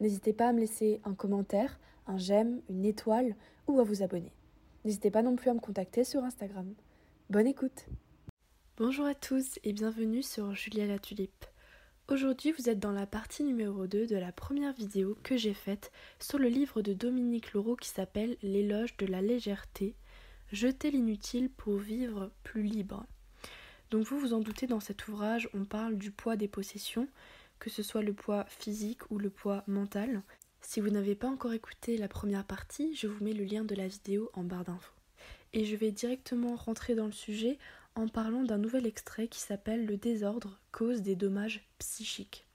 N'hésitez pas à me laisser un commentaire, un j'aime, une étoile ou à vous abonner. N'hésitez pas non plus à me contacter sur Instagram. Bonne écoute Bonjour à tous et bienvenue sur Julia la Tulipe. Aujourd'hui vous êtes dans la partie numéro 2 de la première vidéo que j'ai faite sur le livre de Dominique Laureau qui s'appelle L'éloge de la légèreté, jeter l'inutile pour vivre plus libre. Donc vous vous en doutez dans cet ouvrage on parle du poids des possessions, que ce soit le poids physique ou le poids mental. Si vous n'avez pas encore écouté la première partie, je vous mets le lien de la vidéo en barre d'infos. Et je vais directement rentrer dans le sujet en parlant d'un nouvel extrait qui s'appelle Le désordre cause des dommages psychiques.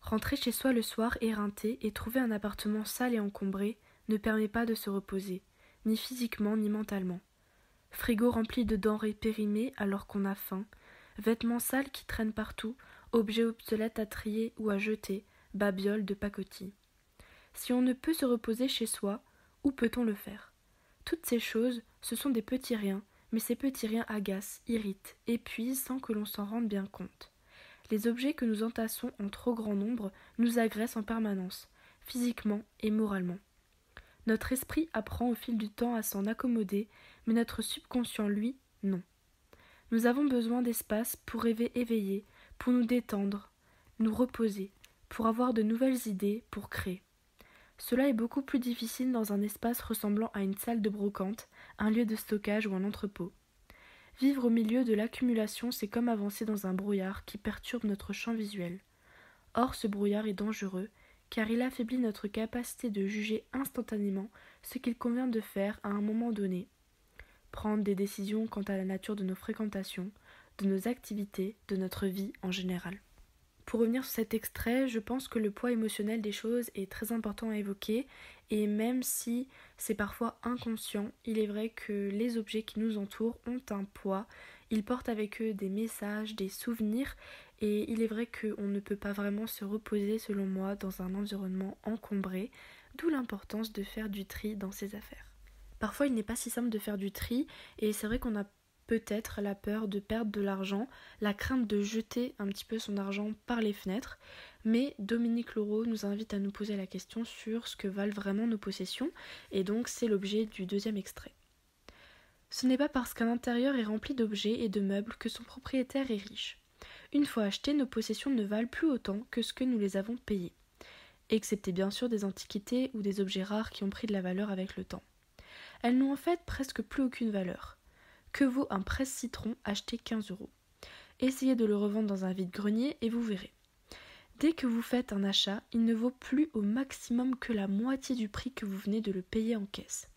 Rentrer chez soi le soir éreinté et trouver un appartement sale et encombré ne permet pas de se reposer, ni physiquement ni mentalement. Frigo rempli de denrées périmées alors qu'on a faim, vêtements sales qui traînent partout, objets obsolètes à trier ou à jeter, babioles de pacotille. Si on ne peut se reposer chez soi, où peut-on le faire? Toutes ces choses, ce sont des petits riens, mais ces petits riens agacent, irritent, épuisent sans que l'on s'en rende bien compte. Les objets que nous entassons en trop grand nombre nous agressent en permanence, physiquement et moralement. Notre esprit apprend au fil du temps à s'en accommoder, mais notre subconscient, lui, non. Nous avons besoin d'espace pour rêver éveillé, pour nous détendre, nous reposer, pour avoir de nouvelles idées, pour créer. Cela est beaucoup plus difficile dans un espace ressemblant à une salle de brocante, un lieu de stockage ou un entrepôt. Vivre au milieu de l'accumulation, c'est comme avancer dans un brouillard qui perturbe notre champ visuel. Or, ce brouillard est dangereux, car il affaiblit notre capacité de juger instantanément ce qu'il convient de faire à un moment donné, prendre des décisions quant à la nature de nos fréquentations, nos activités, de notre vie en général. Pour revenir sur cet extrait, je pense que le poids émotionnel des choses est très important à évoquer et même si c'est parfois inconscient, il est vrai que les objets qui nous entourent ont un poids, ils portent avec eux des messages, des souvenirs et il est vrai qu'on ne peut pas vraiment se reposer selon moi dans un environnement encombré, d'où l'importance de faire du tri dans ses affaires. Parfois il n'est pas si simple de faire du tri et c'est vrai qu'on a peut-être la peur de perdre de l'argent, la crainte de jeter un petit peu son argent par les fenêtres, mais Dominique Laureau nous invite à nous poser la question sur ce que valent vraiment nos possessions, et donc c'est l'objet du deuxième extrait. Ce n'est pas parce qu'un intérieur est rempli d'objets et de meubles que son propriétaire est riche. Une fois achetés, nos possessions ne valent plus autant que ce que nous les avons payées, excepté bien sûr des antiquités ou des objets rares qui ont pris de la valeur avec le temps. Elles n'ont en fait presque plus aucune valeur. Que vaut un presse-citron acheté 15 euros? Essayez de le revendre dans un vide-grenier et vous verrez. Dès que vous faites un achat, il ne vaut plus au maximum que la moitié du prix que vous venez de le payer en caisse.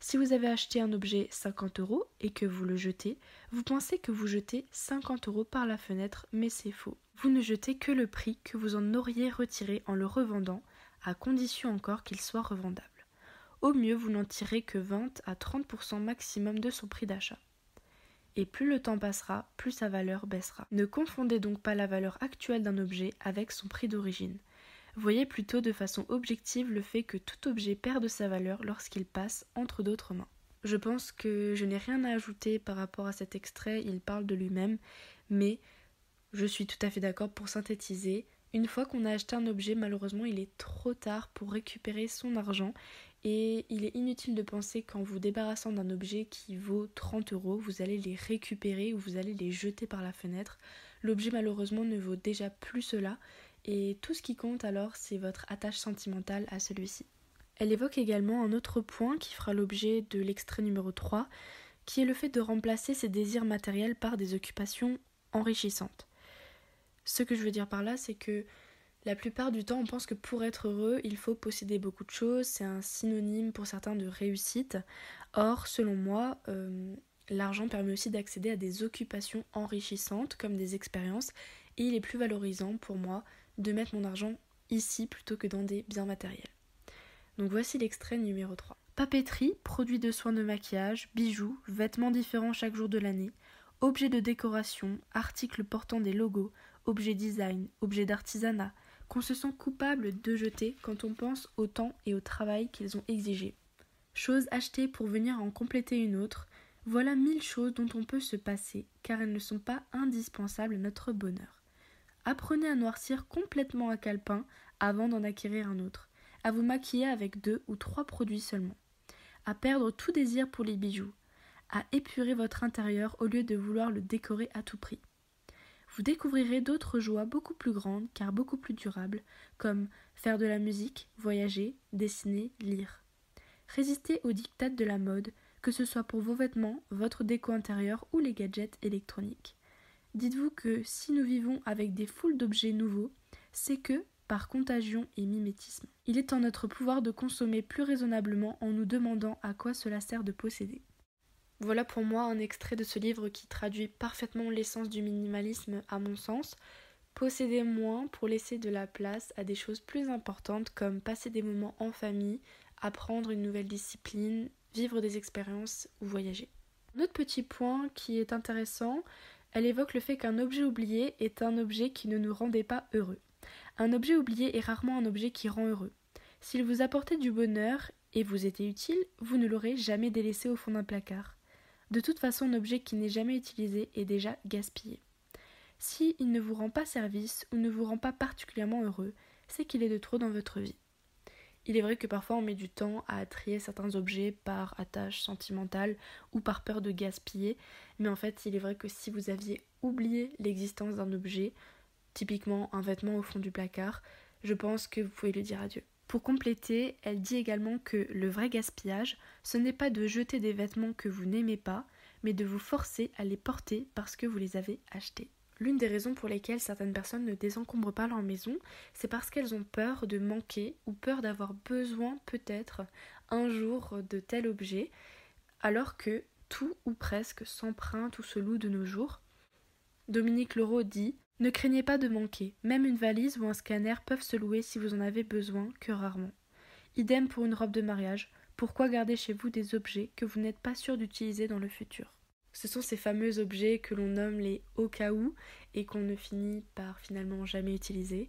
Si vous avez acheté un objet 50 euros et que vous le jetez, vous pensez que vous jetez 50 euros par la fenêtre, mais c'est faux. Vous ne jetez que le prix que vous en auriez retiré en le revendant, à condition encore qu'il soit revendable. Au mieux, vous n'en tirez que 20 à 30% maximum de son prix d'achat. Et plus le temps passera, plus sa valeur baissera. Ne confondez donc pas la valeur actuelle d'un objet avec son prix d'origine. Voyez plutôt de façon objective le fait que tout objet perd de sa valeur lorsqu'il passe entre d'autres mains. Je pense que je n'ai rien à ajouter par rapport à cet extrait, il parle de lui-même, mais je suis tout à fait d'accord pour synthétiser. Une fois qu'on a acheté un objet, malheureusement, il est trop tard pour récupérer son argent et il est inutile de penser qu'en vous débarrassant d'un objet qui vaut 30 euros, vous allez les récupérer ou vous allez les jeter par la fenêtre. L'objet malheureusement ne vaut déjà plus cela et tout ce qui compte alors c'est votre attache sentimentale à celui-ci. Elle évoque également un autre point qui fera l'objet de l'extrait numéro 3, qui est le fait de remplacer ses désirs matériels par des occupations enrichissantes. Ce que je veux dire par là, c'est que la plupart du temps, on pense que pour être heureux, il faut posséder beaucoup de choses, c'est un synonyme pour certains de réussite. Or, selon moi, euh, l'argent permet aussi d'accéder à des occupations enrichissantes comme des expériences, et il est plus valorisant pour moi de mettre mon argent ici plutôt que dans des biens matériels. Donc voici l'extrait numéro 3. Papeterie, produits de soins de maquillage, bijoux, vêtements différents chaque jour de l'année, objets de décoration, articles portant des logos, objets design, objets d'artisanat, qu'on se sent coupable de jeter quand on pense au temps et au travail qu'ils ont exigé. Choses achetées pour venir en compléter une autre, voilà mille choses dont on peut se passer, car elles ne sont pas indispensables à notre bonheur. Apprenez à noircir complètement un calepin avant d'en acquérir un autre, à vous maquiller avec deux ou trois produits seulement à perdre tout désir pour les bijoux, à épurer votre intérieur au lieu de vouloir le décorer à tout prix. Vous découvrirez d'autres joies beaucoup plus grandes car beaucoup plus durables, comme faire de la musique, voyager, dessiner, lire. Résistez aux dictates de la mode, que ce soit pour vos vêtements, votre déco intérieure ou les gadgets électroniques. Dites-vous que si nous vivons avec des foules d'objets nouveaux, c'est que, par contagion et mimétisme. Il est en notre pouvoir de consommer plus raisonnablement en nous demandant à quoi cela sert de posséder. Voilà pour moi un extrait de ce livre qui traduit parfaitement l'essence du minimalisme à mon sens. Posséder moins pour laisser de la place à des choses plus importantes comme passer des moments en famille, apprendre une nouvelle discipline, vivre des expériences ou voyager. Un autre petit point qui est intéressant, elle évoque le fait qu'un objet oublié est un objet qui ne nous rendait pas heureux. Un objet oublié est rarement un objet qui rend heureux. S'il vous apportait du bonheur et vous était utile, vous ne l'aurez jamais délaissé au fond d'un placard. De toute façon, un objet qui n'est jamais utilisé est déjà gaspillé. Si il ne vous rend pas service ou ne vous rend pas particulièrement heureux, c'est qu'il est de trop dans votre vie. Il est vrai que parfois on met du temps à trier certains objets par attache sentimentale ou par peur de gaspiller, mais en fait il est vrai que si vous aviez oublié l'existence d'un objet, typiquement un vêtement au fond du placard, je pense que vous pouvez lui dire adieu. Pour compléter, elle dit également que le vrai gaspillage, ce n'est pas de jeter des vêtements que vous n'aimez pas, mais de vous forcer à les porter parce que vous les avez achetés. L'une des raisons pour lesquelles certaines personnes ne désencombrent pas leur maison, c'est parce qu'elles ont peur de manquer ou peur d'avoir besoin peut-être un jour de tel objet, alors que tout ou presque s'emprunte ou se loue de nos jours. Dominique Leroux dit ne craignez pas de manquer, même une valise ou un scanner peuvent se louer si vous en avez besoin, que rarement. Idem pour une robe de mariage, pourquoi garder chez vous des objets que vous n'êtes pas sûr d'utiliser dans le futur? Ce sont ces fameux objets que l'on nomme les au cas où et qu'on ne finit par finalement jamais utiliser.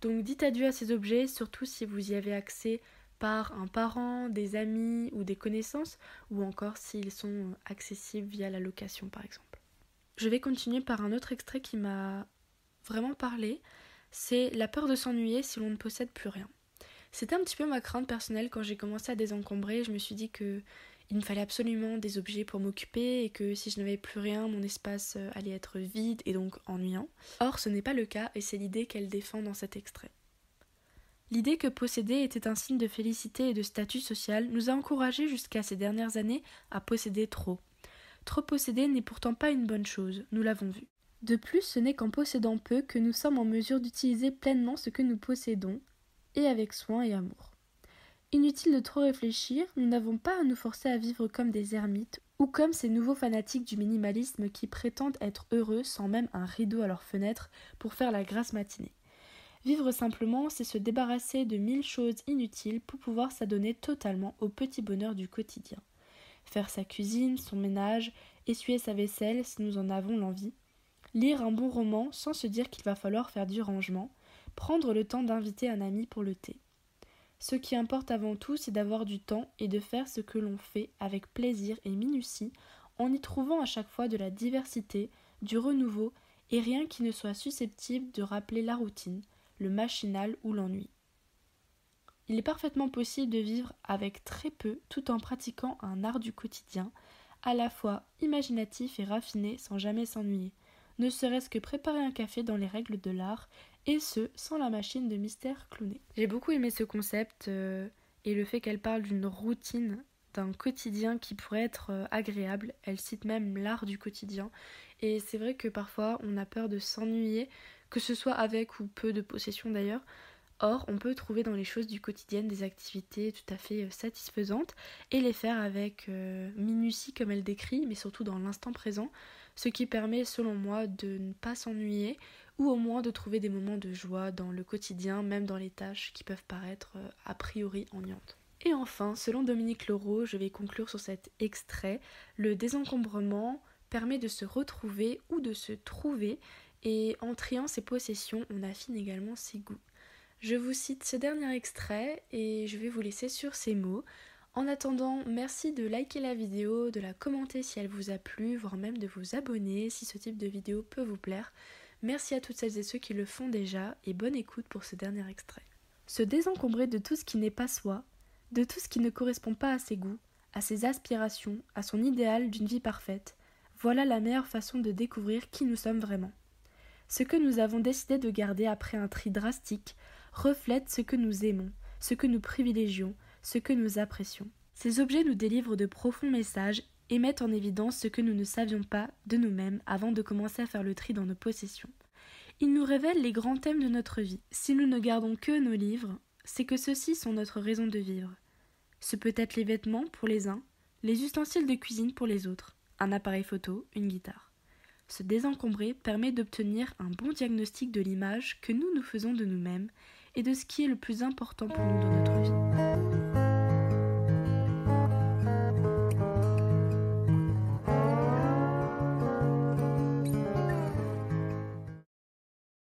Donc dites adieu à ces objets, surtout si vous y avez accès par un parent, des amis ou des connaissances, ou encore s'ils sont accessibles via la location par exemple. Je vais continuer par un autre extrait qui m'a vraiment parler, c'est la peur de s'ennuyer si l'on ne possède plus rien. C'était un petit peu ma crainte personnelle quand j'ai commencé à désencombrer. Je me suis dit que il me fallait absolument des objets pour m'occuper et que si je n'avais plus rien, mon espace euh, allait être vide et donc ennuyant. Or, ce n'est pas le cas et c'est l'idée qu'elle défend dans cet extrait. L'idée que posséder était un signe de félicité et de statut social nous a encouragés jusqu'à ces dernières années à posséder trop. Trop posséder n'est pourtant pas une bonne chose, nous l'avons vu. De plus, ce n'est qu'en possédant peu que nous sommes en mesure d'utiliser pleinement ce que nous possédons, et avec soin et amour. Inutile de trop réfléchir, nous n'avons pas à nous forcer à vivre comme des ermites ou comme ces nouveaux fanatiques du minimalisme qui prétendent être heureux sans même un rideau à leur fenêtre pour faire la grasse matinée. Vivre simplement, c'est se débarrasser de mille choses inutiles pour pouvoir s'adonner totalement au petit bonheur du quotidien. Faire sa cuisine, son ménage, essuyer sa vaisselle si nous en avons l'envie, lire un bon roman sans se dire qu'il va falloir faire du rangement, prendre le temps d'inviter un ami pour le thé. Ce qui importe avant tout, c'est d'avoir du temps et de faire ce que l'on fait avec plaisir et minutie, en y trouvant à chaque fois de la diversité, du renouveau et rien qui ne soit susceptible de rappeler la routine, le machinal ou l'ennui. Il est parfaitement possible de vivre avec très peu tout en pratiquant un art du quotidien, à la fois imaginatif et raffiné sans jamais s'ennuyer ne serait-ce que préparer un café dans les règles de l'art, et ce, sans la machine de mystère clownée. J'ai beaucoup aimé ce concept euh, et le fait qu'elle parle d'une routine, d'un quotidien qui pourrait être euh, agréable. Elle cite même l'art du quotidien. Et c'est vrai que parfois on a peur de s'ennuyer, que ce soit avec ou peu de possession d'ailleurs. Or, on peut trouver dans les choses du quotidien des activités tout à fait euh, satisfaisantes et les faire avec minutie comme elle décrit, mais surtout dans l'instant présent ce qui permet selon moi de ne pas s'ennuyer ou au moins de trouver des moments de joie dans le quotidien, même dans les tâches qui peuvent paraître euh, a priori ennuyantes. Et enfin, selon Dominique Leroux, je vais conclure sur cet extrait, le désencombrement permet de se retrouver ou de se trouver et en triant ses possessions, on affine également ses goûts. Je vous cite ce dernier extrait et je vais vous laisser sur ces mots. En attendant, merci de liker la vidéo, de la commenter si elle vous a plu, voire même de vous abonner si ce type de vidéo peut vous plaire. Merci à toutes celles et ceux qui le font déjà et bonne écoute pour ce dernier extrait. Se désencombrer de tout ce qui n'est pas soi, de tout ce qui ne correspond pas à ses goûts, à ses aspirations, à son idéal d'une vie parfaite, voilà la meilleure façon de découvrir qui nous sommes vraiment. Ce que nous avons décidé de garder après un tri drastique reflète ce que nous aimons, ce que nous privilégions, ce que nous apprécions. Ces objets nous délivrent de profonds messages et mettent en évidence ce que nous ne savions pas de nous-mêmes avant de commencer à faire le tri dans nos possessions. Ils nous révèlent les grands thèmes de notre vie. Si nous ne gardons que nos livres, c'est que ceux-ci sont notre raison de vivre. Ce peut être les vêtements pour les uns, les ustensiles de cuisine pour les autres, un appareil photo, une guitare. Se désencombrer permet d'obtenir un bon diagnostic de l'image que nous nous faisons de nous-mêmes et de ce qui est le plus important pour nous dans notre vie.